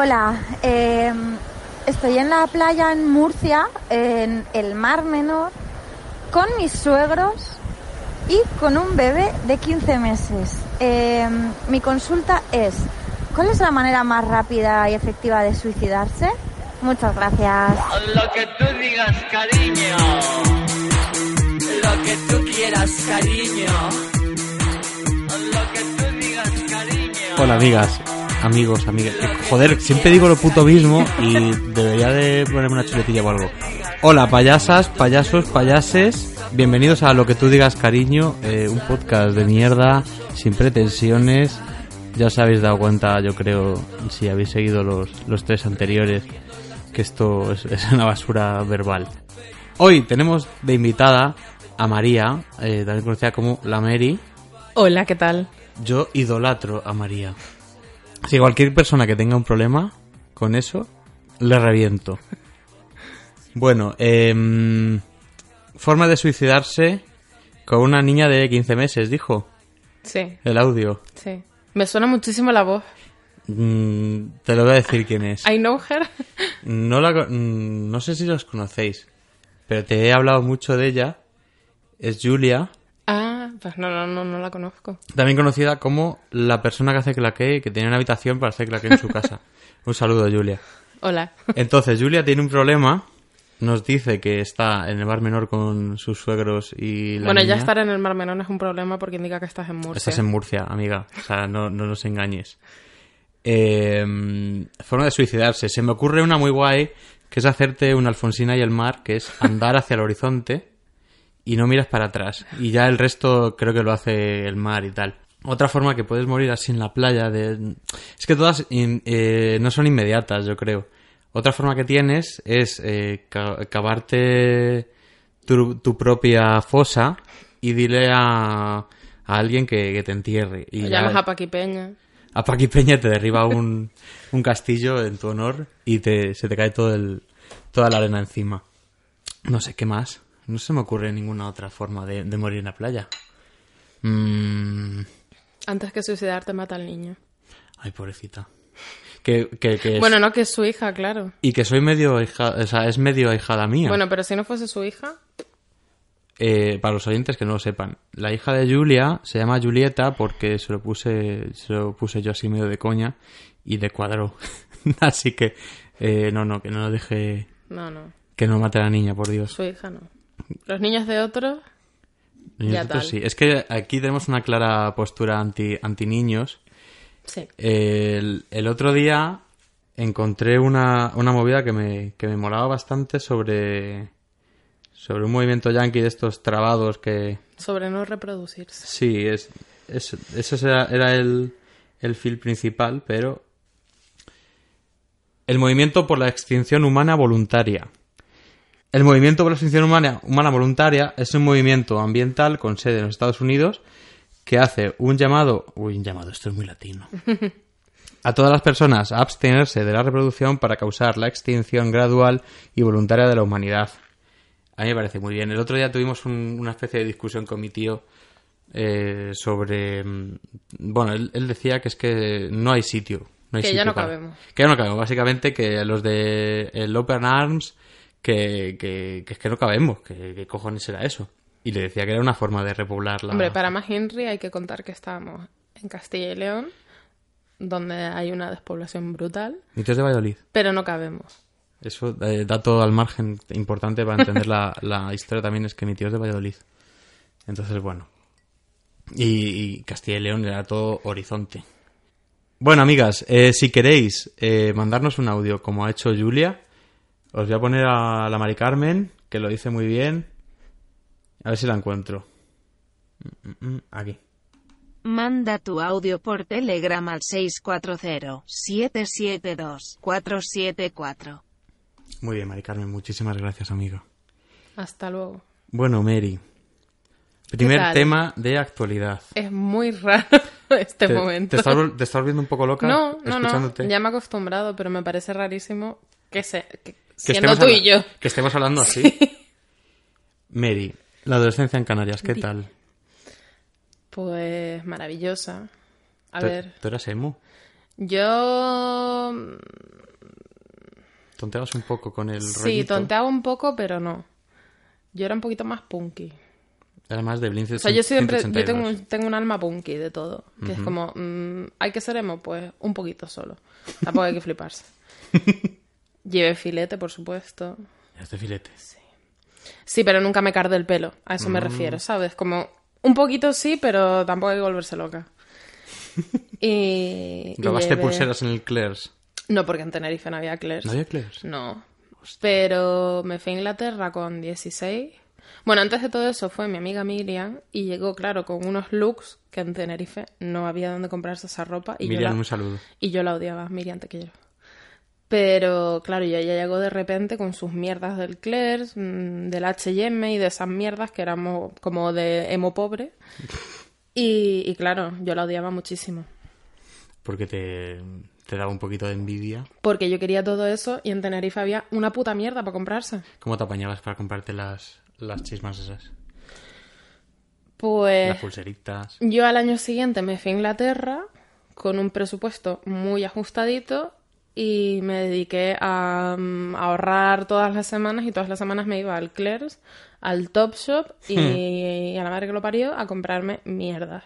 Hola, eh, estoy en la playa en Murcia, en el Mar Menor, con mis suegros y con un bebé de 15 meses. Eh, mi consulta es, ¿cuál es la manera más rápida y efectiva de suicidarse? Muchas gracias. Lo que tú digas, cariño. Lo que tú quieras, cariño. Lo que tú digas, cariño. Hola amigas, amigos, amigas. Eh, Joder, siempre digo lo puto mismo y debería de ponerme una chuletilla o algo. Hola payasas, payasos, payases. Bienvenidos a Lo que tú digas cariño, eh, un podcast de mierda, sin pretensiones. Ya os habéis dado cuenta, yo creo, si habéis seguido los, los tres anteriores, que esto es, es una basura verbal. Hoy tenemos de invitada a María, eh, también conocida como la Mary. Hola, ¿qué tal? Yo idolatro a María. Si cualquier persona que tenga un problema con eso, le reviento. Bueno, em, forma de suicidarse con una niña de 15 meses, dijo Sí, el audio. sí. Me suena muchísimo la voz. Mm, te lo voy a decir quién es. I know her. No, la, mm, no sé si los conocéis, pero te he hablado mucho de ella. Es Julia, Ah, pues no, no, no, no la conozco. también conocida como la persona que hace claqué, que tiene una habitación para hacer claqué en su casa. Un saludo, Julia. Hola. Entonces, Julia tiene un problema. Nos dice que está en el Mar Menor con sus suegros y la bueno, ya estar en el Mar Menor no es un problema porque indica que estás en Murcia. Estás en Murcia, amiga. O sea, no, no nos engañes. Eh, forma de suicidarse. Se me ocurre una muy guay, que es hacerte una Alfonsina y el mar, que es andar hacia el horizonte y no miras para atrás. Y ya el resto creo que lo hace el mar y tal. Otra forma que puedes morir así en la playa de... Es que todas in- eh, no son inmediatas, yo creo. Otra forma que tienes es eh, ca- cavarte tu, tu propia fosa y dile a, a alguien que, que te entierre. Y ya- llamas a Paqui Peña. a Paqui Peña te derriba un, un castillo en tu honor y te, se te cae todo el, toda la arena encima. No sé qué más. No se me ocurre ninguna otra forma de, de morir en la playa. Mm, Antes que suicidarte mata al niño. ay, pobrecita. Que, que, que es- Bueno, no, que es su hija, claro. Y que soy medio hija, o sea, es medio ahijada mía. Bueno, pero si no fuese su hija, Eh, para los oyentes que no lo sepan, la hija de Julia se llama Julieta porque se lo puse, se lo puse yo así medio de coña y de cuadro. así que, eh, no, no, que no lo deje, no, no. que no mate a la niña, por Dios. Su hija no. Los niños de Y ya nosotros tal. sí. Es que aquí tenemos una clara postura anti, anti niños. sí. El, el otro día encontré una, una movida que me, que me molaba bastante sobre, sobre un movimiento yankee de estos trabados que, Sobre no reproducirse. Sí, es, es- ese era, era el, el feel principal, pero... El movimiento por la extinción humana voluntaria. El movimiento por la extinción humana, humana voluntaria es un movimiento ambiental con sede en los Estados Unidos que hace un llamado... Uy, un llamado, esto es muy latino. A todas las personas a abstenerse de la reproducción para causar la extinción gradual y voluntaria de la humanidad. A mí me parece muy bien. El otro día tuvimos un- una especie de discusión con mi tío eh, sobre... mm, Bueno, él, él decía que es que no hay sitio. No hay Que ya no para- cabemos. Que ya no cabemos. Básicamente que los de el Open Arms, que, que, que es que no cabemos. Que, ¿Qué cojones era eso? Y le decía que era una forma de repoblar la... Hombre, para más Henry hay que contar que estábamos en Castilla y León, donde hay una despoblación brutal, Mitos de Valladolid. pero no cabemos. Eso, eh, dato al margen importante para entender la, la historia también es que mi tío es de Valladolid. Entonces, bueno. Y, y Castilla y León era todo horizonte. Bueno, amigas, eh, si queréis eh, mandarnos un audio como ha hecho Julia, os voy a poner a la Mari Carmen, que lo dice muy bien. A ver si la encuentro. Mm, mm, mm, Aquí. Manda tu audio por Telegram al 640-772-474. Muy bien, Mari Carmen, muchísimas gracias, amiga. Hasta luego. Bueno, Mary. Primer tema de actualidad. Es muy raro este ¿Te, momento. te estás, te estás volviendo un poco loca? no, no, no. Ya me he acostumbrado, pero me parece rarísimo que se. que- Que siendo estemos tú y yo. Que estemos hablando así. Mary, la adolescencia en Canarias, ¿qué tal? Pues maravillosa. A ¿Tú- ver, ¿Tú eras emo? Yo Tonteabas un poco con el sí, rollito. tonteaba un poco, pero no. Yo era un poquito más punky. Además de Blink O sea, yo siempre, yo 182. tengo, un- tengo un alma punky de todo. Que es como, mm, ¿hay que ser emo? Pues un poquito solo. Tampoco hay que fliparse. Llevé filete, por supuesto. Ya este filete. Sí, pero nunca me cardé el pelo. A eso Mm. me refiero, ¿sabes? Como, un poquito sí, pero tampoco hay que volverse loca. Y... y ¿Grabaste llevé- pulseras en el Claire's? No, porque en Tenerife no había Claire's. ¿No había Claire's? No. Pero me fui a Inglaterra con 16. Bueno, antes de todo eso fue mi amiga Miriam y llegó, claro, con unos looks que en Tenerife no había donde comprarse esa ropa. Y Miriam, yo la, un saludo. y yo la odiaba. Miriam, te quiero. Pero, claro, y ella llegó de repente con sus mierdas del Claire's, mm, del H&M y de esas mierdas que éramos como de emo pobre. Y, y claro, yo la odiaba muchísimo. Porque te, te daba un poquito de envidia. Porque yo quería todo eso y en Tenerife había una puta mierda para comprarse. ¿Cómo te apañabas para comprarte las, las chismas esas? Pues... Las pulseritas. Yo al año siguiente me fui a Inglaterra con un presupuesto muy ajustadito y me dediqué a, mm, a ahorrar todas las semanas y todas las semanas me iba al Claire's, al Topshop y, a la madre que lo parió a comprarme mierda.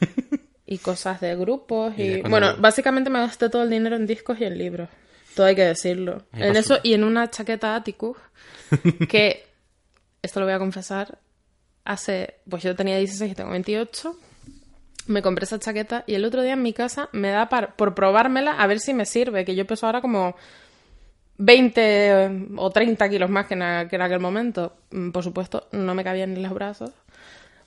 y cosas de grupos Y y... Bueno, básicamente me gasté todo el dinero en discos y en libros. Todo hay que decirlo. Ahí En pasó. eso y en una chaqueta Atticus que, esto lo voy a confesar, hace, pues yo tenía 16 y tengo 28, me compré esa chaqueta y el otro día en mi casa me da par- por probármela a ver si me sirve, que yo peso ahora como 20 o 30 kilos más que en, a- que en aquel momento. Mm, Por supuesto, no me cabían ni los brazos,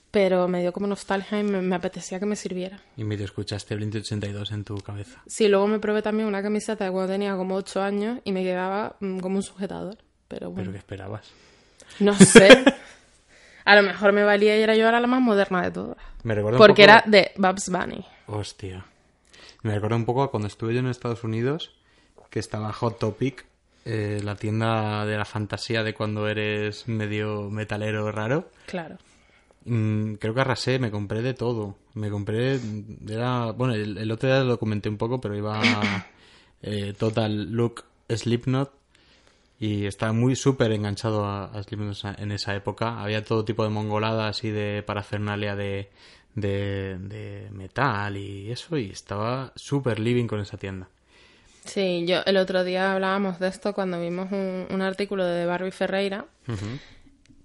pero me dio como nostalgia y me, me apetecía que me sirviera. Y medio escuchaste Blink 82 en tu cabeza. Sí, luego me probé también una camiseta de cuando tenía como 8 años y me quedaba mm, como un sujetador, pero bueno. ¿Pero qué esperabas? No sé. A lo mejor me valía y era yo ahora la más moderna de todas. Me recuerda un Porque poco- era de Babs Bunny. Hostia. Me recuerda un poco a cuando estuve yo en Estados Unidos, que estaba Hot Topic, eh, la tienda de la fantasía de cuando eres medio metalero raro. Claro. Mm, creo que arrasé, me compré de todo. Me compré, era, bueno, el, el otro día lo comenté un poco, pero iba eh, Total Look Slipknot y estaba muy súper enganchado a, a esa- en esa época. Había todo tipo de mongoladas y de parafernalia de, de, de metal y eso y estaba súper living con esa tienda. Sí, yo el otro día hablábamos de esto cuando vimos un, un artículo de Barbie Ferreira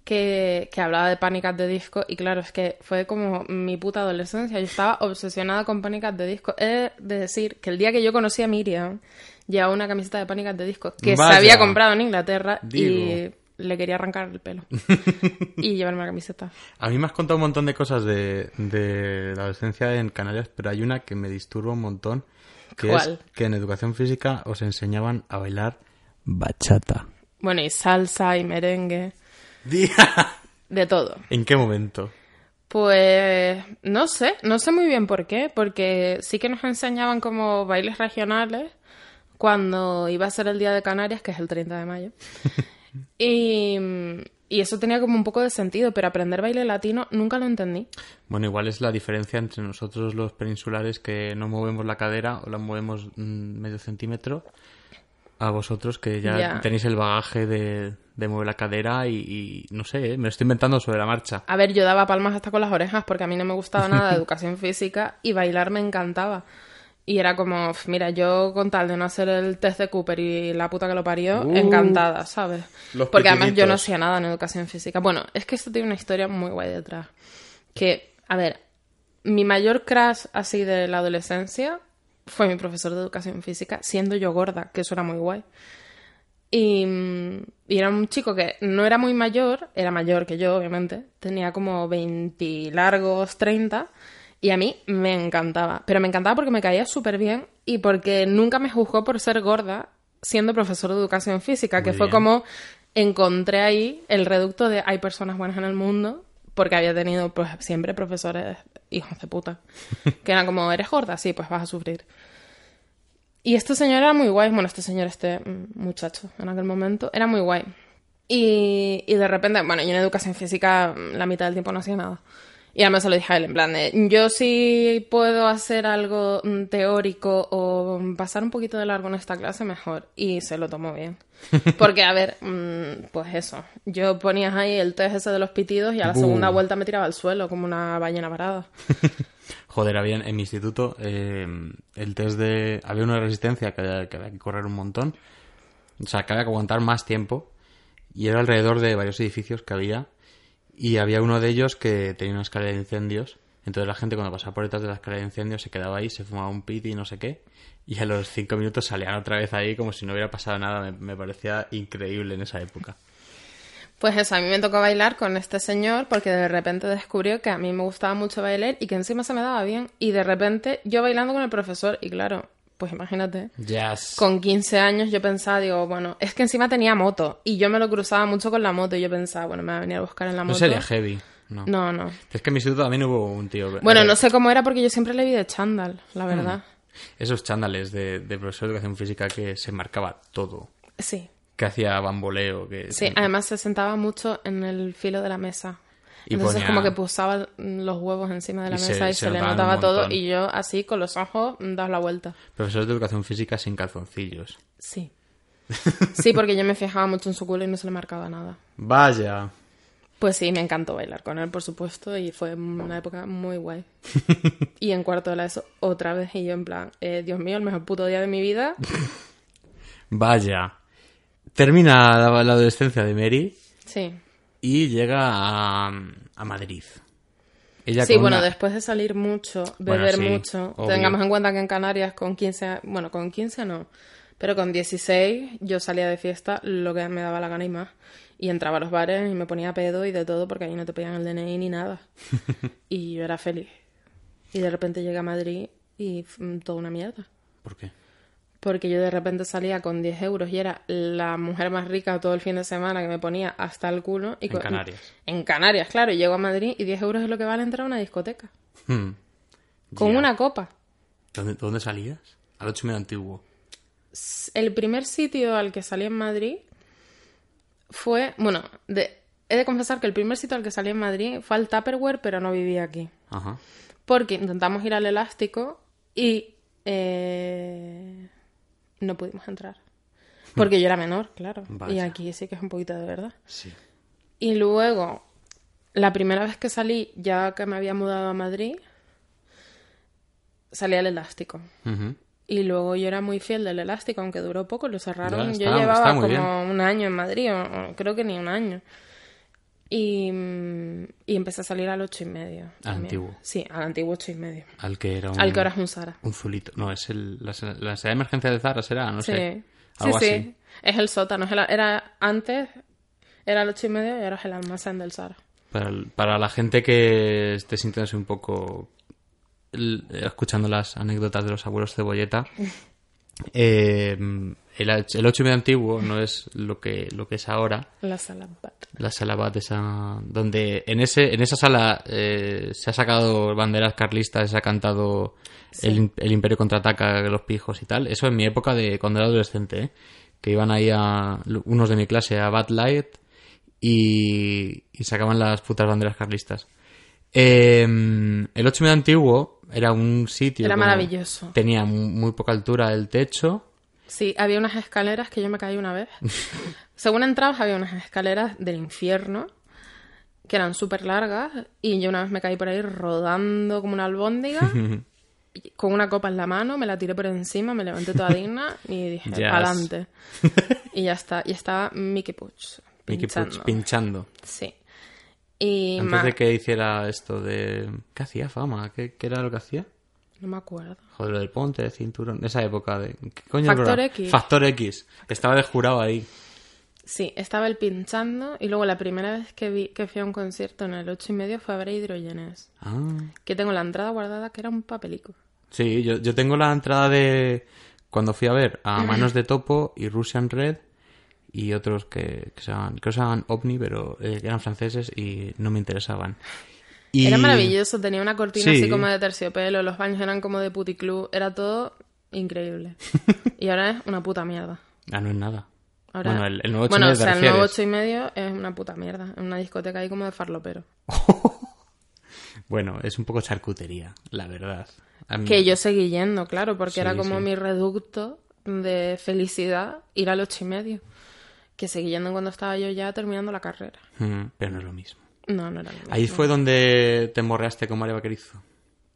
que, que hablaba de pánicas de disco y claro, es que fue como mi puta adolescencia. Yo estaba obsesionada con pánicas de disco. He de decir que el día que yo conocí a Miriam, llevaba una camiseta de pánicas de disco que Vaya. se había comprado en Inglaterra Digo. y le quería arrancar el pelo y llevarme la camiseta. A mí me has contado un montón de cosas de, de la adolescencia en Canarias, pero hay una que me disturba un montón, que ¿Cuál? es que en educación física os enseñaban a bailar bachata. Bueno, y salsa y merengue, de todo. ¿En qué momento? Pues no sé, no sé muy bien por qué, porque sí que nos enseñaban como bailes regionales cuando iba a ser el Día de Canarias, que es el 30 de mayo. Y, y eso tenía como un poco de sentido, pero aprender baile latino nunca lo entendí. Bueno, igual es la diferencia entre nosotros los peninsulares que no movemos la cadera o la movemos mm, medio centímetro, a vosotros que ya, tenéis el bagaje de, de mover la cadera y, y no sé, ¿eh? me lo estoy inventando sobre la marcha. A ver, yo daba palmas hasta con las orejas porque a mí no me gustaba nada de educación física y bailar me encantaba. Y era como, "Uf, mira, yo con tal de no hacer el test de Cooper y la puta que lo parió, Uh, encantada, ¿sabes? Porque además yo no hacía nada en educación física. Bueno, es que esto tiene una historia muy guay detrás. Que, a ver, mi mayor crush así de la adolescencia fue mi profesor de educación física, siendo yo gorda, que eso era muy guay. Y, y era un chico que no era muy mayor, era mayor que yo, obviamente, tenía como 20 largos, 30, y a mí me encantaba. Pero me encantaba porque me caía súper bien y porque nunca me juzgó por ser gorda siendo profesor de educación física, que fue como encontré ahí el reducto de hay personas buenas en el mundo, porque había tenido pues siempre profesores hijos de puta, que eran como, ¿eres gorda? Sí, pues vas a sufrir. Y este señor era muy guay. Bueno, este señor, este muchacho en aquel momento, era muy guay. Y, y de repente, bueno, yo en educación física la mitad del tiempo no hacía nada. Y además se lo dije a él, en plan de, yo sí puedo hacer algo mm, teórico o pasar un poquito de largo en esta clase, mejor. Y se lo tomó bien. Porque, a ver, mm, pues eso, yo ponías ahí el test ese de los pitidos y a la segunda vuelta me tiraba al suelo como una ballena parada. Joder, había en, en mi instituto eh, el test de... Había una resistencia que había, que había que correr un montón. O sea, que había que aguantar más tiempo. Y era alrededor de varios edificios que había. Y había uno de ellos que tenía una escalera de incendios. Entonces la gente cuando pasaba por detrás de la escalera de incendios se quedaba ahí, se fumaba un piti y no sé qué. Y a los cinco minutos salían otra vez ahí como si no hubiera pasado nada. Me, me parecía increíble en esa época. Pues eso, a mí me tocó bailar con este señor porque de repente descubrió que a mí me gustaba mucho bailar y que encima se me daba bien. Y de repente yo bailando con el profesor y claro, pues imagínate. Con 15 años yo pensaba, digo, bueno, es que encima tenía moto y yo me lo cruzaba mucho con la moto y yo pensaba, bueno, me va a venir a buscar en la No moto. sería heavy. No. No, no. Es que en mi instituto también hubo un tío. Bueno, eh, no sé cómo era porque yo siempre le vi de chándal, la verdad. Esos chándales de, de profesor de educación física que se marcaba todo. Sí. Que hacía bamboleo. Que Sí, además se sentaba mucho en el filo de la mesa. Y Entonces ponía- como que pusaba los huevos encima de la Y se- mesa y se se, le notaba todo y yo así con los ojos das la vuelta. Profesores de educación física sin calzoncillos. Sí. Sí, porque yo me fijaba mucho en su culo y no se le marcaba nada. Vaya. Pues sí, me encantó bailar con él, por supuesto, y fue una época muy guay. Y en cuarto de la ESO, otra vez, y yo en plan, eh, Dios mío, el mejor puto día de mi vida. Vaya. Termina la, la adolescencia de Mary Sí. Y llega a, a Madrid. Ella Sí, bueno, una- después de salir mucho, Bueno, beber sí, mucho, obvio. tengamos en cuenta que en Canarias con 15, a- bueno, con 15 no, pero con 16 yo salía de fiesta lo que me daba la gana y más. Y entraba a los bares y me ponía pedo y de todo porque ahí no te pedían el DNI ni nada. y yo era feliz. Y de repente llegué a Madrid y mm, toda una mierda. ¿Por qué? Porque yo de repente salía con 10 euros y era la mujer más rica todo el fin de semana que me ponía hasta el culo. Y En Canarias. En Canarias, claro. Y llego a Madrid y 10 euros es lo que vale entrar a una discoteca. Hmm. Con una copa. ¿Dónde, dónde salías? Al 8 medio antiguo. El primer sitio al que salí en Madrid fue... Bueno, de- he de confesar que el primer sitio al que salí en Madrid fue al Tupperware, pero no vivía aquí. Ajá. Porque intentamos ir al elástico y eh, no pudimos entrar. Porque yo era menor, claro. Y aquí sí que es un poquito de verdad. Sí. Y luego, la primera vez que salí, ya que me había mudado a Madrid, salí al elástico. Y luego yo era muy fiel del elástico, aunque duró poco, lo cerraron. Yo llevaba como un año en Madrid, o, o creo que ni un año. Y, mm, y empecé a salir al ocho y medio. también. antiguo. Sí, al antiguo ocho y medio. Al que era un... Al que ahora es un Sara. Un zulito. No, es el, la, la sala de emergencia de Zara, será, no sí. sé. Sí, Algo sí. así. Es el sótano. era antes, era el ocho y medio y ahora es el almacén del Sara. Para, el- para la gente que esté sintiéndose un poco escuchando las anécdotas de los abuelos cebolleta, eh, el, el 8 y medio antiguo no es lo que, lo que es ahora. La sala Bat. La sala Bat, esa, donde en, ese, en esa sala eh, se ha sacado banderas carlistas, se ha cantado el, el Imperio contraataca, los pijos y tal. Eso en mi época de cuando era adolescente, ¿eh? que iban ahí a unos de mi clase a Bad Light y, y sacaban las putas banderas carlistas. Eh, el 8 medio antiguo era un sitio. Era maravilloso. Tenía muy, poca altura el techo. Sí, había unas escaleras que yo me caí una vez. Según entrabas, había unas escaleras del infierno que eran súper largas y yo una vez me caí por ahí rodando como una albóndiga con una copa en la mano, me la tiré por encima, me levanté toda digna y dije, Yes. adelante. y ya está. Y estaba Mickey Puch Mickey Puig pinchando. pinchando. Sí. Y Antes ma- de que hiciera esto de... ¿Qué hacía fama? ¿Qué, qué era lo que hacía? No me acuerdo. Joder, lo del ponte, de cinturón. Esa época de... ¿Qué coño Factor? X. Factor X. Estaba de jurado ahí. Sí, estaba él pinchando y luego la primera vez que vi que fui a un concierto en el ocho y medio fue a ver Hidrogenes. Ah. Que tengo la entrada guardada que era un papelico. Sí, yo, yo tengo la entrada de... Cuando fui a ver a Manos de Topo y Russian Red y otros que, que se. Creo que se llaman OVNI, pero eh, eran franceses y no me interesaban. Y... Era maravilloso, tenía una cortina Sí. así como de terciopelo, los baños eran como de puticlub, era todo increíble. y ahora es una puta mierda. Ah, no es nada. Ahora... Bueno, el, el nuevo Bueno, ocho o sea, te el nuevo refieres. ocho y medio es una puta mierda. Es una discoteca ahí como de farlopero. Bueno, es un poco charcutería, la verdad. Mí- Que yo seguí yendo, claro, porque Sí, era como sí. mi reducto de felicidad ir al ocho y medio. Que seguí yendo cuando estaba yo ya terminando la carrera. Mm, pero no es lo mismo. No, no era lo Ahí mismo. fue donde te morreaste con María Vaquerizo.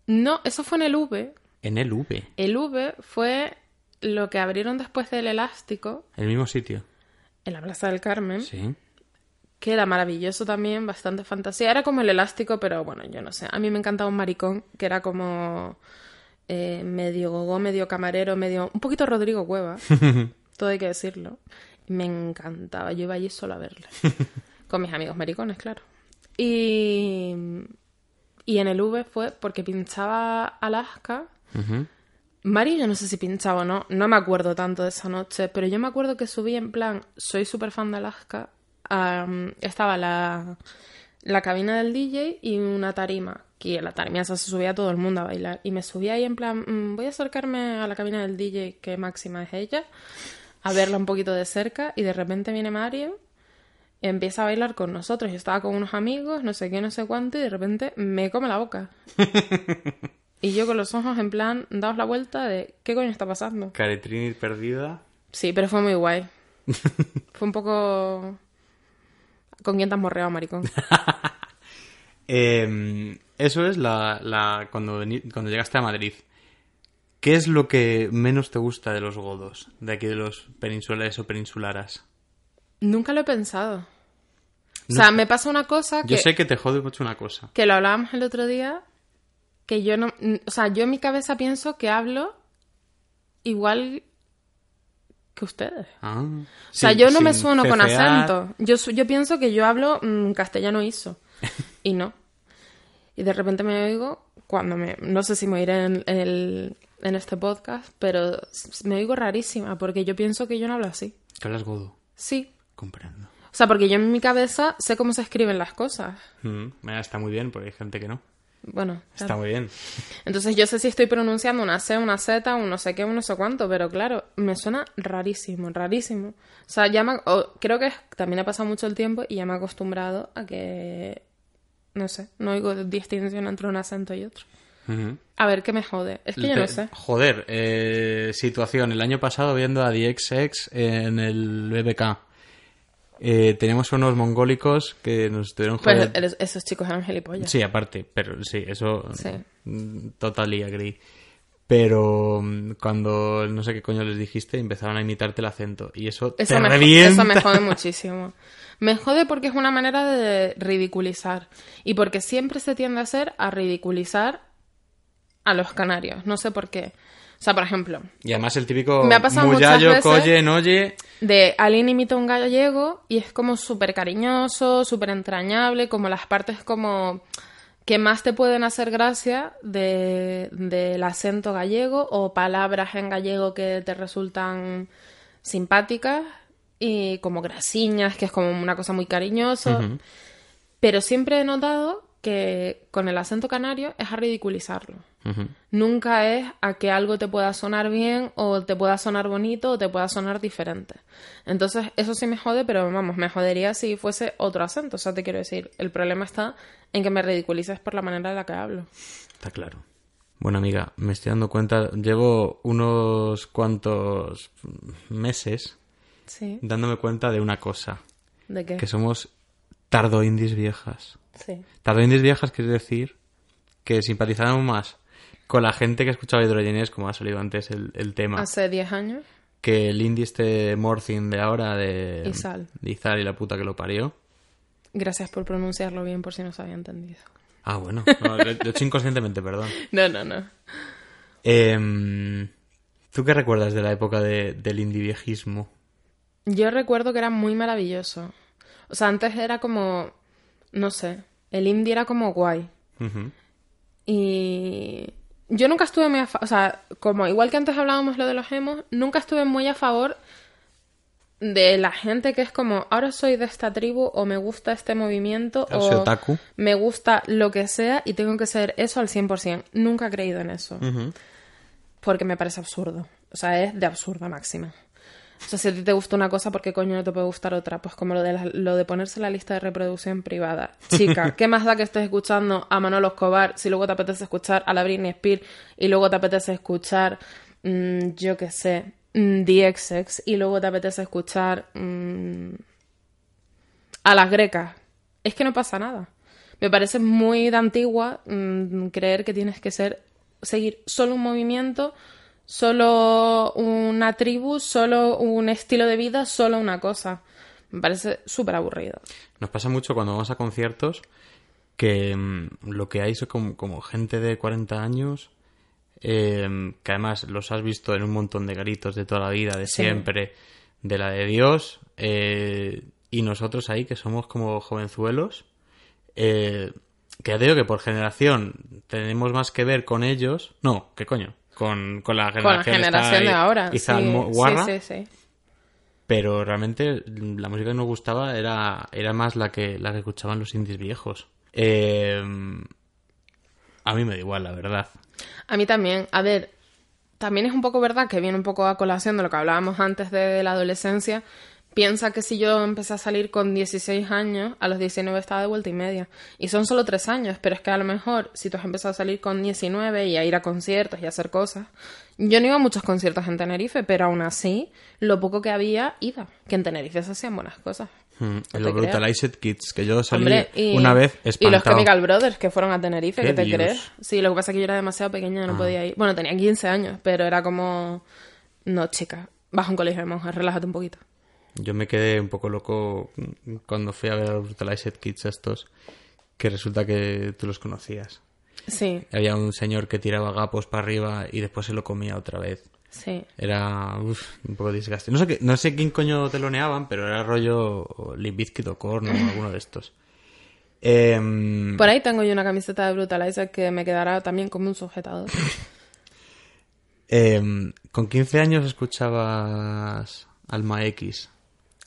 No, eso fue en el V. En el V, El V fue lo que abrieron después del Elástico el mismo sitio. en la Plaza del Carmen. Sí. que era maravilloso también, bastante fantasía. Era como el elástico, pero bueno, yo no sé. A mí me encantaba un maricón que era como eh, medio gogó, medio camarero, medio... Un poquito Rodrigo Cueva, todo hay que decirlo. Me encantaba, yo iba allí solo a verle. Con mis amigos maricones, claro. Y, y en el V fue porque pinchaba Alaska. Ujú. Mari, yo no sé si pinchaba o no, no me acuerdo tanto de esa noche, pero yo me acuerdo que subí en plan, soy súper fan de Alaska, am, estaba la, la cabina del DJ y una tarima, que en la tarima esa se subía todo el mundo a bailar, y me subí ahí en plan, mm, voy a acercarme a la cabina del DJ, que máxima es ella, a verla un poquito de cerca, y de repente viene Mario, empieza a bailar con nosotros, yo estaba con unos amigos, no sé qué, no sé cuánto, y de repente me come la boca. Y yo con los ojos en plan, daos la vuelta de ¿qué coño está pasando? Caretrini perdida. Sí, pero fue muy guay. fue un poco... ¿Con quién te has morreado, maricón? Eh, eso es la, la cuando, cuando llegaste a Madrid. ¿Qué es lo que menos te gusta de los godos? De aquí de los peninsulares o peninsularas. Nunca lo he pensado. O sea, me pasa una cosa que, Yo sé que te jode mucho una cosa. que lo hablábamos el otro día, que yo no... O sea, yo en mi cabeza pienso que hablo igual que ustedes. Ah, O sea, sin- yo no me sueno con acento. Yo, yo pienso que yo hablo mm, castellano hizo. Y no. Y de repente me oigo cuando me... No sé si me oiré en, en el- en este podcast, pero me oigo rarísima porque yo pienso que yo no hablo así. Que hablas godo. Sí. Comprendo. O sea, porque yo en mi cabeza sé cómo se escriben las cosas. Mm, está muy bien, porque hay gente que no. Bueno, Está muy bien. entonces yo sé si estoy pronunciando una C, una Z, un no sé qué, un no sé cuánto, pero claro, me suena rarísimo, rarísimo. O sea, ya me, creo que también ha pasado mucho el tiempo y ya me he acostumbrado a que, no sé, no oigo distinción entre un acento y otro. A ver, ¿qué me jode? Es que yo no sé. Joder, eh, situación. El año pasado viendo a DXX en el BBK. Eh, teníamos unos mongólicos que nos estuvieron Pues jodiendo. el- esos chicos eran gilipollas. Sí, aparte, pero sí, eso Sí. mm, totally agree. Pero mm, cuando no sé qué coño les dijiste, empezaron a imitarte el acento. Y eso, Eso te me, revienta. eso me jode muchísimo. Me jode porque es una manera de ridiculizar. Y porque siempre se tiende a hacer a ridiculizar a los canarios. No sé por qué. O sea, por ejemplo, Y además el típico Me ha pasado muchas muyallo, veces- colle, noye. de alguien imita a un gallego y es como súper cariñoso, súper entrañable, como las partes como que más te pueden hacer gracia de- del acento gallego o palabras en gallego que te resultan simpáticas y como grasiñas, que es como una cosa muy cariñosa. Pero siempre he notado que con el acento canario es a ridiculizarlo. Nunca es a que algo te pueda sonar bien o te pueda sonar bonito o te pueda sonar diferente. Entonces, eso sí me jode, pero vamos, me jodería si fuese otro acento. O sea, te quiero decir, el problema está en que me ridiculices por la manera en la que hablo. Está claro. Bueno, amiga, me estoy dando cuenta, llevo unos cuantos meses Sí. dándome cuenta de una cosa, ¿De qué? que somos tardoindis viejas. Sí. Tardoindis viejas quiere decir que simpatizamos más con la gente que escuchaba hidrogenes, como ha salido antes el, el tema, Hace 10 años. que el indie este Morcin de ahora de Izal. de Izal y la puta que lo parió. Gracias por pronunciarlo bien por si no se había entendido. Ah, bueno, no, lo, lo he hecho inconscientemente, perdón. No, no, no. Em, ¿Tú qué recuerdas de la época de- del indie viejismo? Yo recuerdo que era muy maravilloso. O sea, antes era como, no sé, el indie era como guay. Y yo nunca estuve muy a favor, o sea, como igual que antes hablábamos lo de los emos, nunca estuve muy a favor de la gente que es como, ahora soy de esta tribu o me gusta este movimiento o otaku. me gusta lo que sea y tengo que ser eso al 100%. Nunca he creído en eso. Porque me parece absurdo. O sea, es de absurda máxima. O sea, si a ti te gusta una cosa, ¿por qué coño no te puede gustar otra? Pues como lo de, la- lo de ponerse la lista de reproducción privada. Chica, ¿qué más da que estés escuchando a Manolo Escobar si luego te apetece escuchar a la Britney Spears y luego te apetece escuchar, mm, yo qué sé, mm, The XX y luego te apetece escuchar mm, a las grecas? Es que no pasa nada. Me parece muy de antigua mm, creer que tienes que ser seguir solo un movimiento, solo una tribu, solo un estilo de vida, solo una cosa. Me parece súper aburrido. Nos pasa mucho cuando vamos a conciertos que mm, lo que hay es como, como gente de 40 años eh, que además los has visto en un montón de garitos de toda la vida, de Sí. siempre, de la de Dios, eh, y nosotros ahí que somos como jovenzuelos, eh, que ya te digo que por generación tenemos más que ver con ellos, no, ¿qué coño? Con, con la Con la generación, de ahora. quizá sí, sí. pero realmente la música que nos gustaba era, era más la que, la que escuchaban los indies viejos. Eh, a mí me da igual, la verdad. A mí también. A ver, también es un poco verdad que viene un poco a colación de lo que hablábamos antes de la adolescencia. Piensa que si yo empecé a salir con 16 años, a los 19 estaba de vuelta y media. Y son solo 3 años, pero es que a lo mejor si tú has empezado a salir con 19 y a ir a conciertos y a hacer cosas. Yo no iba a muchos conciertos en Tenerife, pero aún así, lo poco que había, iba. Que en Tenerife se hacían buenas cosas. Mm, No te los. Brutalized Kids, que yo salí Hombre, y, una vez y los espantado. Chemical Brothers que fueron a Tenerife, ¿Qué ¿qué te dios? crees? Sí, lo que pasa es que yo era demasiado pequeña y no Ah. podía ir. Bueno, tenía 15 años, pero era como... No, chica, vas a un colegio de monjas, relájate un poquito. Yo me quedé un poco loco cuando fui a ver a los Brutalized Kids estos, que resulta que tú los conocías. Sí, Había un señor que tiraba gapos para arriba y después se lo comía otra vez. sí. Era uf, un poco disgusting. No sé, qué- no sé quién coño teloneaban, pero era rollo Limp Bizkit o Korn o alguno de estos. Em, Por ahí tengo yo una camiseta de Brutalizer que me quedará también como un sujetador. em, ¿Con 15 años escuchabas Alma X?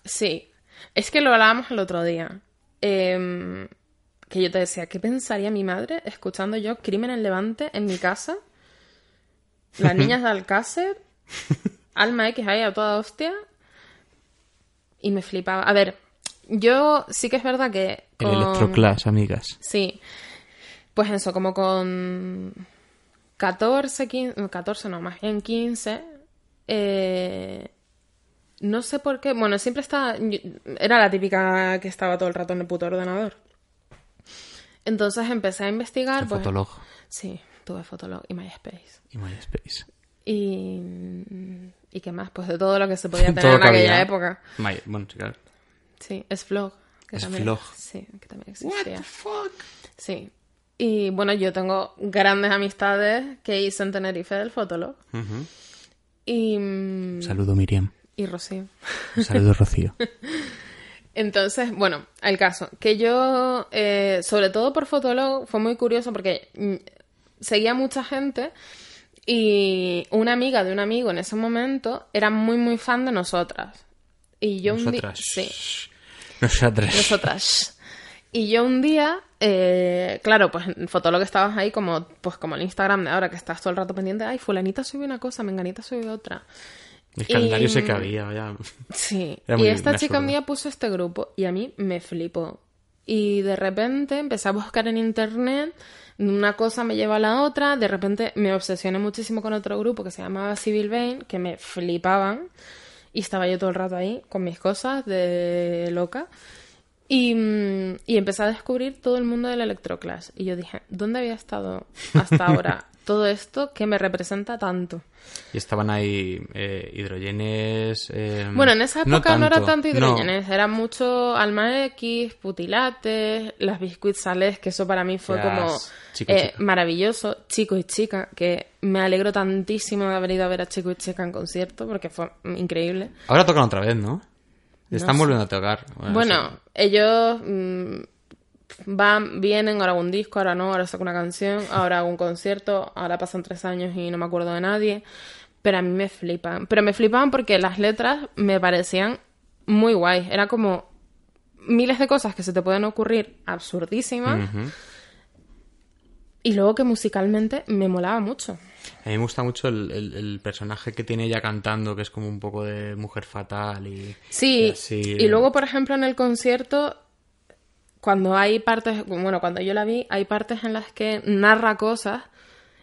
Sí, es que lo hablábamos el otro día. Em, que yo te decía, ¿qué pensaría mi madre escuchando yo Crimen en Levante en mi casa? Las niñas de Alcácer, Alma X ahí a toda hostia. Y me flipaba. A ver, yo sí que es verdad que. El Electroclass, amigas. Sí. Pues eso, como con 14, 15, 14 no, más bien 15, eh, no sé por qué, bueno, siempre estaba, era la típica que estaba todo el rato en el puto ordenador. Entonces empecé a investigar, pues... Fotolog Sí, tuve Fotolog y MySpace. y MySpace. Y... ¿Y qué más? Pues de todo lo que se podía tener Todo en aquella había. época. My- bueno, sí, claro. Sí, es Vlog. que Es también- Vlog. Sí, que también existía. Sí. Y bueno, yo tengo grandes amistades que hice en Tenerife del Fotolog. Y, mm, Saludo Miriam. Y Rocío. Saludo Rocío. Entonces, bueno, el caso. Que yo, eh, sobre todo por Fotolog, fue muy curioso porque mm, seguía mucha gente y una amiga de un amigo en ese momento era muy, muy fan de nosotras. Y yo un día... Nosotras. Sí. Nosotras. Nosotras. Y yo un día, eh, claro, pues en Fotolog estabas ahí como, pues como el Instagram de ahora, que estás todo el rato pendiente, ay, fulanita subió una cosa, menganita subió otra. El calendario Y- sé que había, ya. Sí. Era y esta chica un absurdo. día puso este grupo y a mí me flipó. Y de repente empecé a buscar en internet, una cosa me lleva a la otra, de repente me obsesioné muchísimo con otro grupo que se llamaba Civil Vein, que me flipaban. Y estaba yo todo el rato ahí con mis cosas de loca. Y, mm, y empecé a descubrir todo el mundo del electroclass. Y yo dije, ¿dónde había estado hasta ahora todo esto que me representa tanto? Y estaban ahí eh, hidrogenes. eh, Bueno, en esa época no, era tanto no. hidrogenes, era mucho Alma X, Putilates, las biscuits sales, que eso para mí fue como Chico eh, maravilloso. Chico y chica, que me alegro tantísimo de haber ido a ver a Chico y chica en concierto, porque fue increíble. Ahora tocan otra vez, ¿no? Están volviendo a tocar. Bueno, ellos mm, van, vienen, ahora hago un disco, ahora no, ahora saco una canción, ahora hago un concierto, ahora pasan tres años y no me acuerdo de nadie. Pero a mí me flipan. Pero me flipaban porque las letras me parecían muy guays. Era como miles de cosas que se te pueden ocurrir absurdísimas. Y luego que musicalmente me molaba mucho. A mí me gusta mucho el, el- el personaje que tiene ella cantando, que es como un poco de mujer fatal y... Sí, y así, y luego, por ejemplo, en el concierto, cuando hay partes, bueno, cuando yo la vi, hay partes en las que narra cosas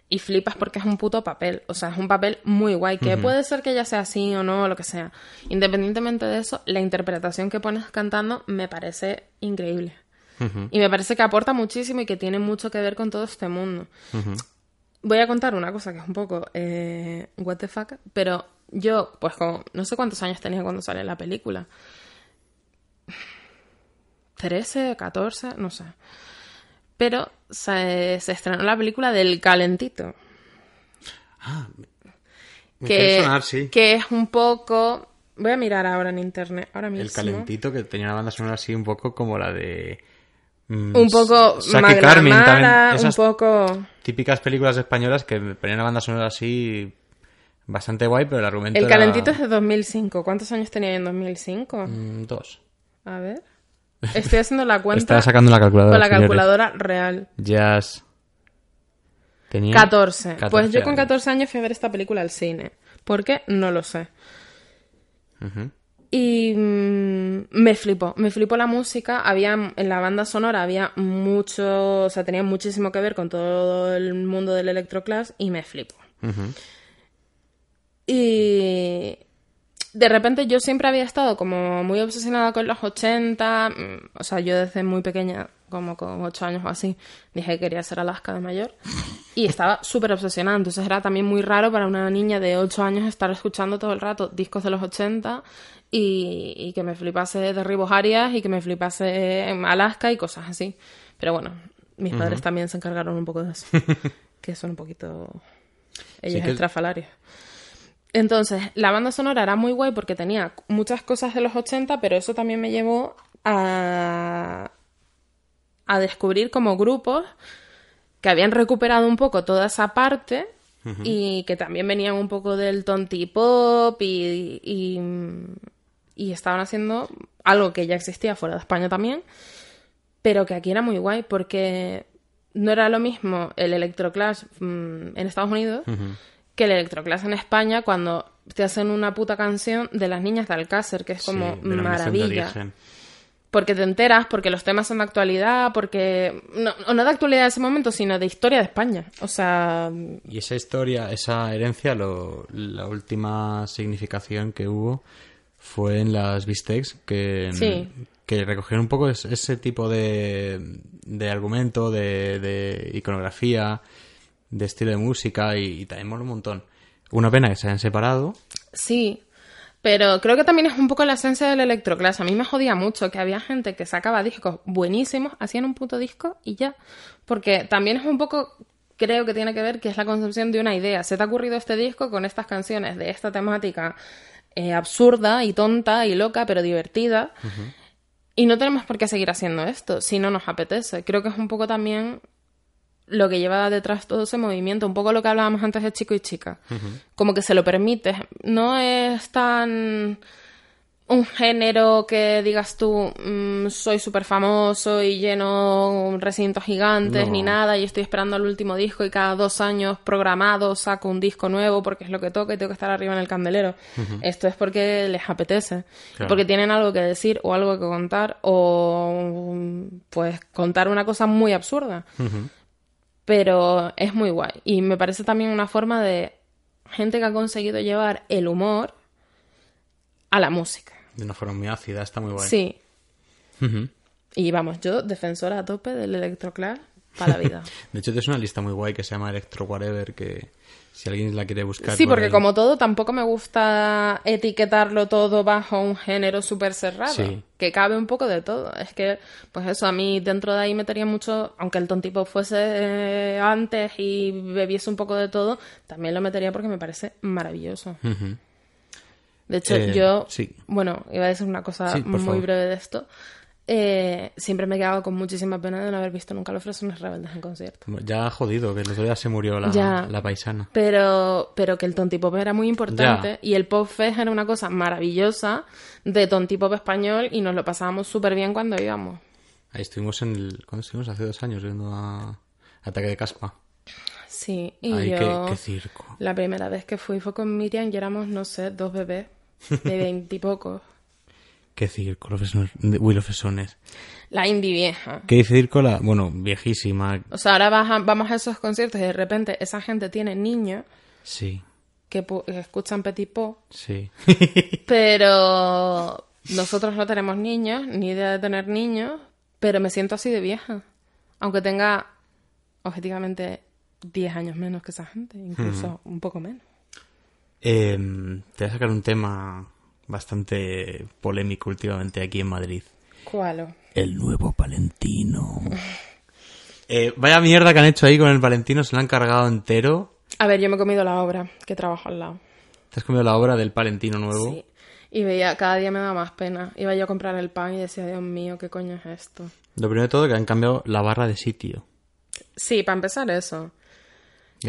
y flipas porque es un puto papel. O sea, es un papel muy guay, que puede ser que ella sea así o no, o lo que sea. Independientemente de eso, la interpretación que pones cantando me parece increíble. Y me parece que aporta muchísimo y que tiene mucho que ver con todo este mundo. Voy a contar una cosa que es un poco eh, what the fuck, pero yo, pues como, no sé cuántos años tenía cuando sale la película. 13, 14, no sé. Pero se, se estrenó la película del Calentito. Me Que, sonar, sí. que es un poco... Voy a mirar ahora en internet, ahora mismo. El calentito que tenía una banda sonora así un poco como la de... mm, Un poco Saki Carmen también. un poco... típicas películas españolas que ponían una banda sonora así bastante guay, pero el argumento El era, Calentito es de 2005. ¿Cuántos años tenía en 2005? mm, dos. A ver. Estoy haciendo la cuenta Estaba sacando la calculadora. con la señores. calculadora real. Jazz. Tenía 14. 14 Pues yo con años. 14 años fui a ver esta película al cine. ¿Por qué? No lo sé. Y mm, me flipó, me flipó la música. Había en la banda sonora había mucho, o sea, tenía muchísimo que ver con todo el mundo del electroclass y me flipó. Ujú. Y de repente yo siempre había estado como muy obsesionada con los 80, mm, o sea, yo desde muy pequeña, como con 8 años o así, dije que quería ser Alaska de mayor y estaba súper obsesionada, entonces era también muy raro para una niña de 8 años estar escuchando todo el rato discos de los 80 y, y que me flipase Derribos Arias y que me flipase Alaska y cosas así. Pero bueno, mis padres también se encargaron un poco de eso, que son un poquito ellos que- estrafalarios. Entonces, la banda sonora era muy guay porque tenía muchas cosas de los 80, pero eso también me llevó a, a descubrir como grupos que habían recuperado un poco toda esa parte y que también venían un poco del tonti pop y, y, y estaban haciendo algo que ya existía fuera de España también, pero que aquí era muy guay porque no era lo mismo el electroclash mm, en Estados Unidos que el electroclash en España cuando te hacen una puta canción de las niñas de Alcácer, que es como Sí, maravilla. Porque te enteras, porque los temas son de actualidad, porque... No, no de actualidad de ese momento, sino de historia de España. O sea... Y esa historia, esa herencia, lo- la última significación que hubo fue en las Bistecs, que, Sí. que recogieron un poco es- ese tipo de, de argumento, de, de iconografía, de estilo de música y, y también mola un montón. Una pena que se hayan separado. Sí, pero creo que también es un poco la esencia del electroclash. A mí me jodía mucho que había gente que sacaba discos buenísimos, hacían un puto disco y ya. Porque también es un poco, creo que tiene que ver que es la concepción de una idea. Se te ha ocurrido este disco con estas canciones de esta temática eh, absurda y tonta y loca, pero divertida. Y no tenemos por qué seguir haciendo esto si no nos apetece. Creo que es un poco también lo que lleva detrás todo ese movimiento, un poco lo que hablábamos antes de chico y chica. Como que se lo permites. No es tan un género que digas tú, mm, soy súper famoso y lleno recintos gigantes No. ni nada y estoy esperando el último disco y cada dos años programado saco un disco nuevo porque es lo que toca y tengo que estar arriba en el candelero. Esto es porque les apetece, Claro. porque tienen algo que decir o algo que contar o pues contar una cosa muy absurda pero es muy guay. Y me parece también una forma de gente que ha conseguido llevar el humor a la música. De una forma muy ácida, está muy guay. Sí. Y vamos, yo defensora a tope del electroclash para la vida. De hecho, es una lista muy guay que se llama Electro Whatever, que si alguien la quiere buscar... sí, por porque ahí- como todo, tampoco me gusta etiquetarlo todo bajo un género súper cerrado. Sí. Que cabe un poco de todo. Es que, pues eso, a mí dentro de ahí metería mucho, aunque el tontipo fuese eh, antes y bebiese un poco de todo, también lo metería porque me parece maravilloso. De hecho, Eh, yo, sí. bueno, iba a decir una cosa Sí, muy favor. breve de esto. Eh, siempre me he quedado con muchísima pena de no haber visto nunca los Fresnos Rebeldes en concierto. Ya jodido, que el otro día se murió la, Ya. la paisana. Pero, pero que el tontipop era muy importante Ya. y el pop fest era una cosa maravillosa de tontipop español y nos lo pasábamos súper bien cuando íbamos. Ahí estuvimos en el... ¿Cuándo estuvimos? Hace dos años viendo a, Ataque de caspa. Sí, y Ay, qué, yo... qué circo. La primera vez que fui fue con Miriam y éramos, no sé, dos bebés de veintipocos. Qué circo. Uy, los fesones. La indie vieja. ¿Qué circo? La, bueno, viejísima. O sea, ahora vas a- vamos a esos conciertos y de repente esa gente tiene niños Sí, que, escuchan Petit Pot, sí. pero nosotros no tenemos niños, ni idea de tener niños, pero me siento así de vieja. Aunque tenga, objetivamente, 10 años menos que esa gente, incluso un poco menos. Em, te voy a sacar un tema bastante polémico últimamente aquí en Madrid. ¿Cuál? El nuevo Valentino. Eh, vaya mierda que han hecho ahí con el Valentino, se lo han cargado entero. A ver, yo me he comido la obra, que trabajo al lado. ¿Te has comido la obra del Valentino nuevo? Sí. Y veía, cada día me daba más pena. Iba yo a comprar el pan y decía, Dios mío, ¿qué coño es esto? Lo primero de todo que han cambiado la barra de sitio. Sí, para empezar eso.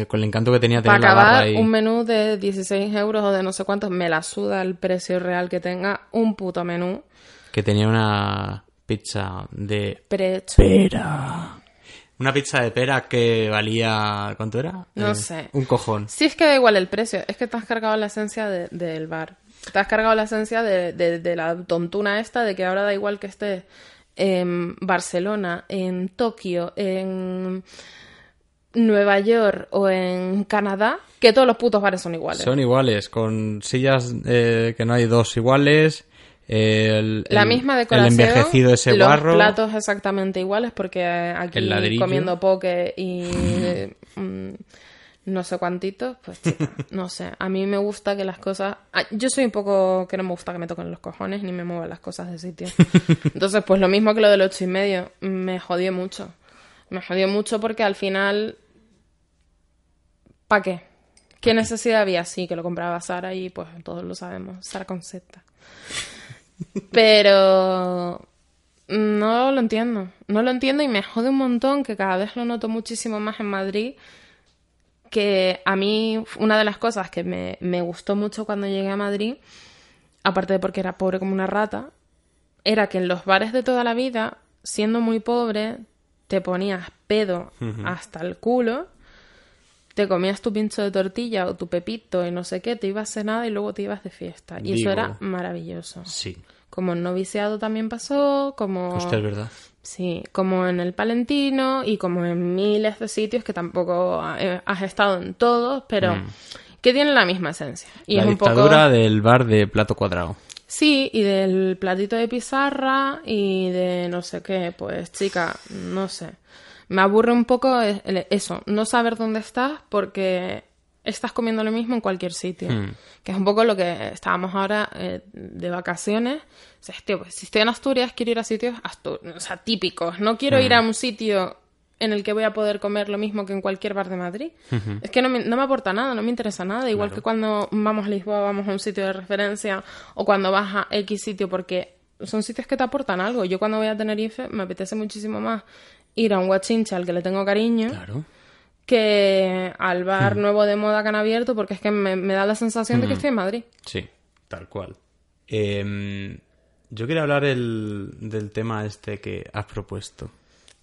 Con el encanto que tenía tener Para la barra acabar, ahí. un menú de 16 euros o de no sé cuántos, me la suda el precio real que tenga un puto menú Que tenía una pizza de prehecho. pera. Una pizza de pera que valía... ¿Cuánto era? No Eh, sé. Un cojón. Sí, es que da igual el precio, es que te has cargado la esencia de- del bar. Te has cargado la esencia de, de- de la tontuna esta de que ahora da igual que estés en Barcelona, en Tokio, en Nueva York o en Canadá, que todos los putos bares son iguales. Son iguales, con sillas eh, que no hay dos iguales. el, La el- misma decoración, El envejecido ese los platos exactamente iguales porque aquí comiendo poke y mm, no sé cuantitos, pues chica, no sé. A mí me gusta que las cosas... ah, Yo soy un poco que no me gusta que me toquen los cojones ni me muevan las cosas de sitio. Entonces, pues lo mismo que lo del ocho y medio, me jodió mucho. Me jodió mucho porque al final... ¿Para qué? ¿Qué necesidad había? Sí, que lo compraba Sara y pues todos lo sabemos. Sara con Z. Pero no lo entiendo. No lo entiendo y me jode un montón que cada vez lo noto muchísimo más en Madrid. Que a mí una de las cosas que me, me gustó mucho cuando llegué a Madrid, aparte de porque era pobre como una rata, era que en los bares de toda la vida, siendo muy pobre, te ponías pedo hasta el culo, te comías tu pincho de tortilla o tu pepito y no sé qué, te ibas cenada y luego te ibas de fiesta. Y Digo. eso era maravilloso. Sí, Como en noviciado también pasó, como... hostia, es verdad. Sí, como en el Palentino y como en miles de sitios que tampoco eh, has estado en todos, pero que tienen la misma esencia. Y Mm. la es un poco... dictadura del bar de plato cuadrado. Sí, y del platito de pizarra y de no sé qué, pues chica, no sé. Me aburre un poco eso, no saber dónde estás porque estás comiendo lo mismo en cualquier sitio. Hmm. Que es un poco lo que estábamos ahora eh, de vacaciones. O sea, tío, pues, si estoy en Asturias, quiero ir a sitios astu- o sea, típicos. No quiero ir a un sitio en el que voy a poder comer lo mismo que en cualquier bar de Madrid. Es que no me, no me aporta nada, no me interesa nada. Igual que cuando vamos a Lisboa, vamos a un sitio de referencia o cuando vas a X sitio porque son sitios que te aportan algo. Yo cuando voy a Tenerife me apetece muchísimo más ir a un guachincha al que le tengo cariño Claro. que al bar nuevo de moda que han abierto porque es que me, me da la sensación de que estoy en Madrid. Sí, tal cual. Em, yo quería hablar el- del tema este que has propuesto.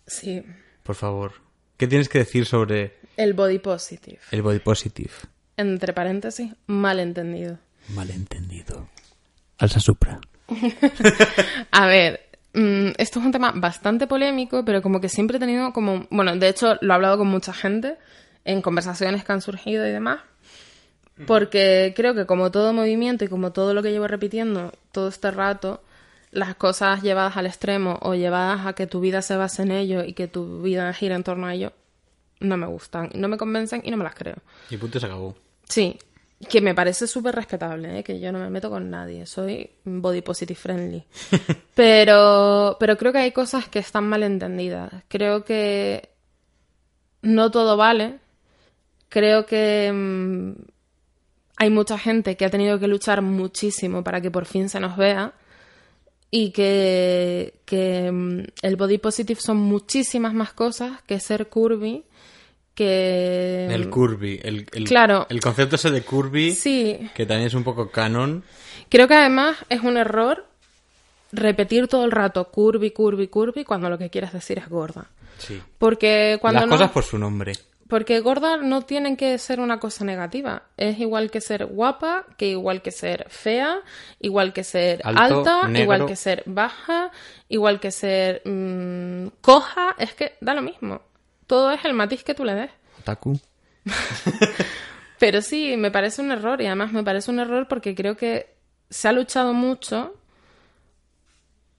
Sí. Por favor. ¿Qué tienes que decir sobre El body positive. el body positive? Entre paréntesis, malentendido. Malentendido. Alsa Supra. A ver, mm, esto es un tema bastante polémico, pero como que siempre he tenido como... Bueno, de hecho lo he hablado con mucha gente en conversaciones que han surgido y demás. Porque creo que como todo movimiento y como todo lo que llevo repitiendo todo este rato, las cosas llevadas al extremo o llevadas a que tu vida se base en ello y que tu vida gira en torno a ello, no me gustan, no me convencen y no me las creo. Y punto se acabó. Sí, que me parece súper respetable, ¿eh? que yo no me meto con nadie, soy body positive friendly. Pero, pero creo que hay cosas que están mal entendidas. Creo que no todo vale. Creo que mm, hay mucha gente que ha tenido que luchar muchísimo para que por fin se nos vea. Y que, que mm, el body positive son muchísimas más cosas que ser curvy. Que El curvy. El, el- Claro. El concepto ese de curvy, Sí, que también es un poco canon. creo que además es un error repetir todo el rato curvy, curvy, curvy cuando lo que quieres decir es gorda. Sí. Porque cuando Las no... cosas por su nombre. Porque gorda no tienen que ser una cosa negativa. Es igual que ser guapa, que igual que ser fea, igual que ser Alto, alta, negro. igual que ser baja, igual que ser mm, coja. Es que da lo mismo. Todo es el matiz que tú le des. Otaku. Pero sí, me parece un error y además me parece un error porque creo que se ha luchado mucho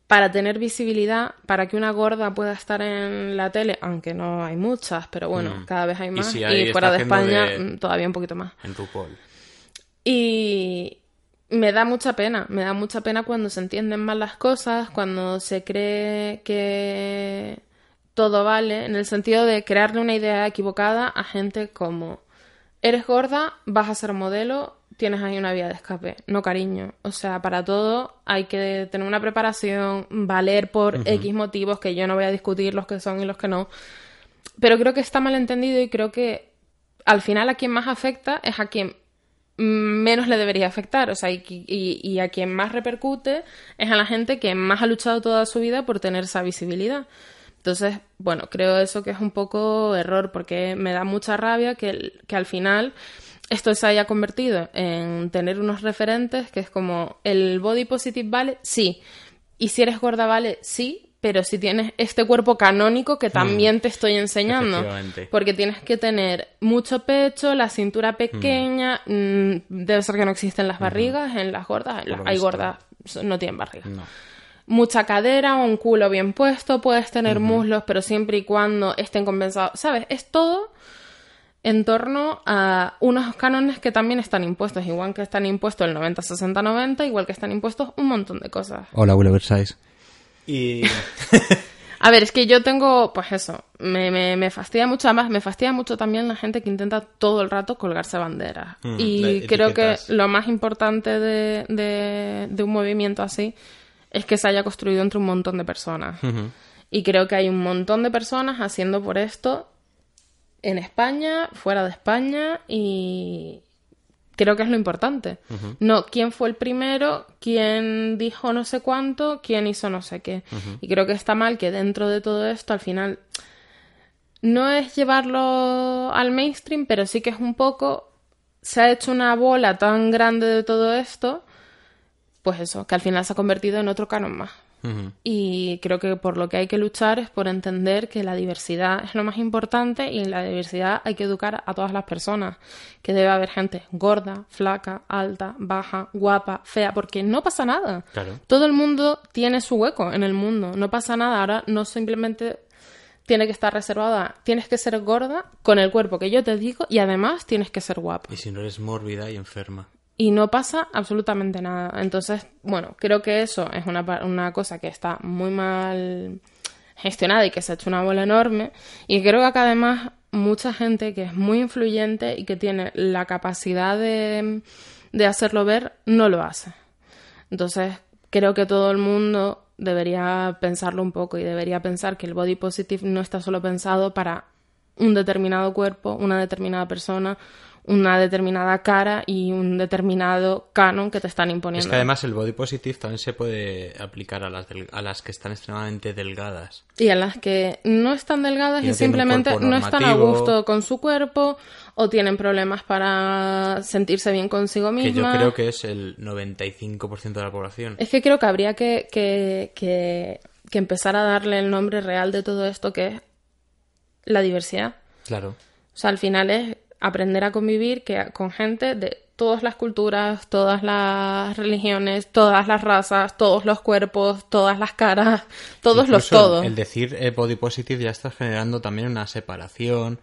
para tener visibilidad, para que una gorda pueda estar en la tele, aunque no hay muchas, pero bueno, Mm. cada vez hay Y más. si Y, hay, fuera de España de- mm, todavía un poquito más. En RuPaul. Y me da mucha pena, me da mucha pena cuando se entienden mal las cosas, cuando se cree que todo vale, en el sentido de crearle una idea equivocada a gente como eres gorda, vas a ser modelo, tienes ahí una vía de escape. No, cariño. O sea, para todo hay que tener una preparación, valer por X motivos que yo no voy a discutir los que son y los que no. Pero creo que está mal entendido y creo que al final a quien más afecta es a quien menos le debería afectar. O sea, y, y- y a quien más repercute es a la gente que más ha luchado toda su vida por tener esa visibilidad. Entonces, bueno, creo eso que es un poco error porque me da mucha rabia que, que al final esto se haya convertido en tener unos referentes que es como el body positive vale, sí. Y si eres gorda vale, sí, pero si tienes este cuerpo canónico que también te estoy enseñando. Porque tienes que tener mucho pecho, la cintura pequeña, mm, debe ser que no existen las barrigas en las gordas, hay gordas, no tienen barriga No. mucha cadera, un culo bien puesto, puedes tener muslos, pero siempre y cuando estén compensados. ¿Sabes? Es todo en torno a unos cánones que también están impuestos, igual que están impuestos el 90-60-90, igual que están impuestos un montón de cosas. Hola, Will Versace. Y... A ver, es que yo tengo, pues eso, me, me, me fastidia mucho, además me fastidia mucho también la gente que intenta todo el rato colgarse banderas. Mm, y creo que lo más importante de, de, de un movimiento así es que se haya construido entre un montón de personas. Y creo que hay un montón de personas haciendo por esto en España, fuera de España y creo que es lo importante. No quién fue el primero, quién dijo no sé cuánto, quién hizo no sé qué. Y creo que está mal que dentro de todo esto al final no es llevarlo al mainstream, pero sí que es un poco se ha hecho una bola tan grande de todo esto, pues eso, que al final se ha convertido en otro canon más. Y creo que por lo que hay que luchar es por entender que la diversidad es lo más importante y en la diversidad hay que educar a todas las personas. Que debe haber gente gorda, flaca, alta, baja, guapa, fea, porque no pasa nada. Claro. Todo el mundo tiene su hueco en el mundo, no pasa nada. Ahora no simplemente tiene que estar reservada, tienes que ser gorda con el cuerpo que yo te digo y además tienes que ser guapa Y si no eres mórbida y enferma. Y no pasa absolutamente nada. Entonces, bueno, creo que eso es una, una cosa que está muy mal gestionada y que se ha hecho una bola enorme. Y creo que además mucha gente que es muy influyente y que tiene la capacidad de, de hacerlo ver, no lo hace. Entonces, creo que todo el mundo debería pensarlo un poco y debería pensar que el body positive no está solo pensado para un determinado cuerpo, una determinada persona, una determinada cara y un determinado canon que te están imponiendo. Es que además el body positive también se puede aplicar a las, del- a las que están extremadamente delgadas. Y a las que no están delgadas Y simplemente no están a gusto con su cuerpo o tienen problemas para sentirse bien consigo Que yo creo que es el 95% de la población. Es que creo que habría que, que, que, que empezar a darle el nombre real de todo esto que es la diversidad. Claro. O sea, al final es aprender a convivir que, con gente de todas las culturas, todas las religiones, todas las razas, todos los cuerpos, todas las caras, todos los todos. El decir eh, body positive ya está generando también una separación,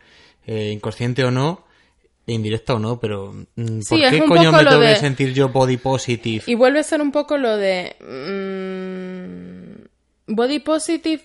eh, inconsciente o no, indirecta o no, pero mm, ¿por Sí, qué coño me tengo que sentir yo body positive? Y vuelve a ser un poco lo de mm, body positive,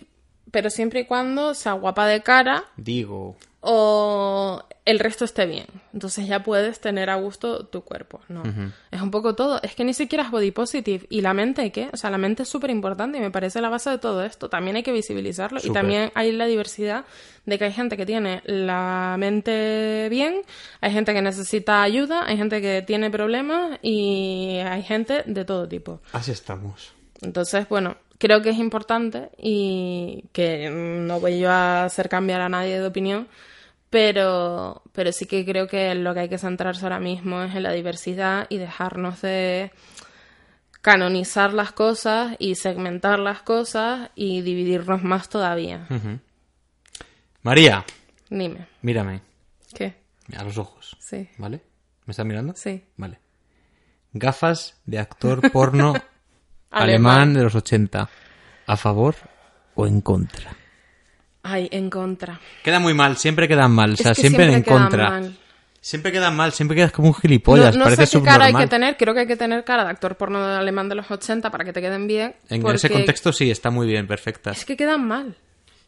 pero siempre y cuando sea guapa de cara Digo, o el resto esté bien. Entonces ya puedes tener a gusto tu cuerpo, ¿no? Es un poco todo. Es que ni siquiera es body positive. ¿Y la mente qué? O sea, la mente es súper importante y me parece la base de todo esto. También hay que visibilizarlo. Y también hay la diversidad de que hay gente que tiene la mente bien, hay gente que necesita ayuda, hay gente que tiene problemas y hay gente de todo tipo. así estamos. Entonces, bueno, creo que es importante y que no voy yo a hacer cambiar a nadie de opinión, pero, pero sí que creo que lo que hay que centrarse ahora mismo es en la diversidad y dejarnos de canonizar las cosas y segmentar las cosas y dividirnos más todavía. María, Dime, mírame ¿qué? a los ojos, Sí, ¿vale? ¿Me estás mirando? sí. Vale. Gafas de actor porno alemán de los 80. ¿A favor o en contra? Ay, en contra. Queda muy mal, siempre quedan mal. O sea, Es que siempre, en quedan contra. mal. Siempre quedan mal, siempre quedas como un gilipollas. no no parece sé qué cara hay subnormal. que tener, creo que hay que tener cara de actor porno alemán de los 80 para que te queden bien. En porque ese contexto sí, está muy bien, perfecta. Es que quedan mal,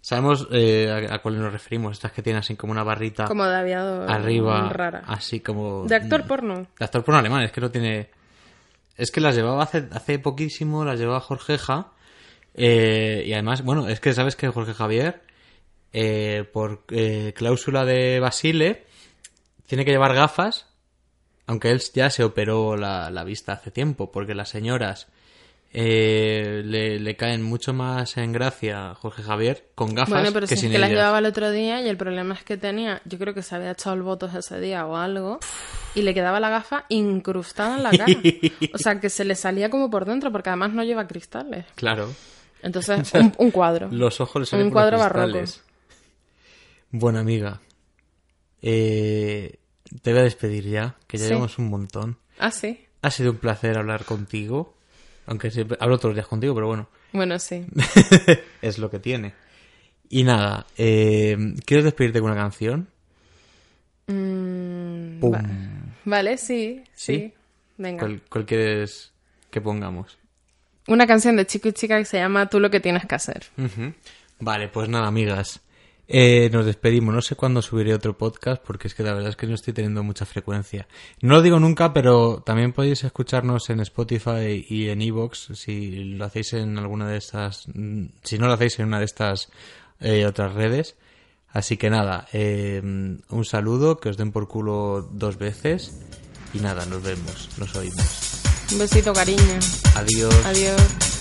Sabemos eh, a, a cuál nos referimos. Estas que tienen así como una barrita como de aviador. arriba, Rara. así como... De actor porno. De actor porno alemán, es que no tiene... Es que las llevaba hace, hace poquísimo, las llevaba Jorgeja. eh, y además, bueno, es que sabes que Jorge Javier, eh, por eh, cláusula de Basile, tiene que llevar gafas, aunque él ya se operó la, la vista hace tiempo, porque las señoras eh, le, le caen mucho más en gracia Jorge Javier con gafas Bueno, pero que si es sin que las llevaba el otro día y el problema es que tenía, yo creo que se había echado el votos ese día o algo y le quedaba la gafa incrustada en la cara. O sea, que se le salía como por dentro porque además no lleva cristales. Claro. Entonces, un, un cuadro. Los ojos le salen Un por los cuadro barroco. Bueno, amiga. eh, te voy a despedir ya, que ya Sí. llevamos un montón. Ah, sí. Ha sido un placer hablar contigo. Aunque siempre hablo todos los días contigo, pero bueno, Bueno, sí. es lo que tiene. Y nada, eh, ¿quieres despedirte con una canción? Mm, va- Vale, sí, sí. ¿Sí? Venga. ¿Cuál, cuál quieres que pongamos? Una canción de chico y chica que se llama Tú lo que tienes que hacer. Vale, pues nada, amigas. Eh, nos despedimos. No sé cuándo subiré otro podcast porque es que la verdad es que no estoy teniendo mucha frecuencia. No lo digo nunca, pero también podéis escucharnos en Spotify y en Evox si lo hacéis en alguna de estas. Si no lo hacéis en una de estas eh, otras redes. Así que nada, eh, un saludo, que os den por culo dos veces. Y nada, nos vemos, nos oímos. Un besito, cariño. Adiós. Adiós.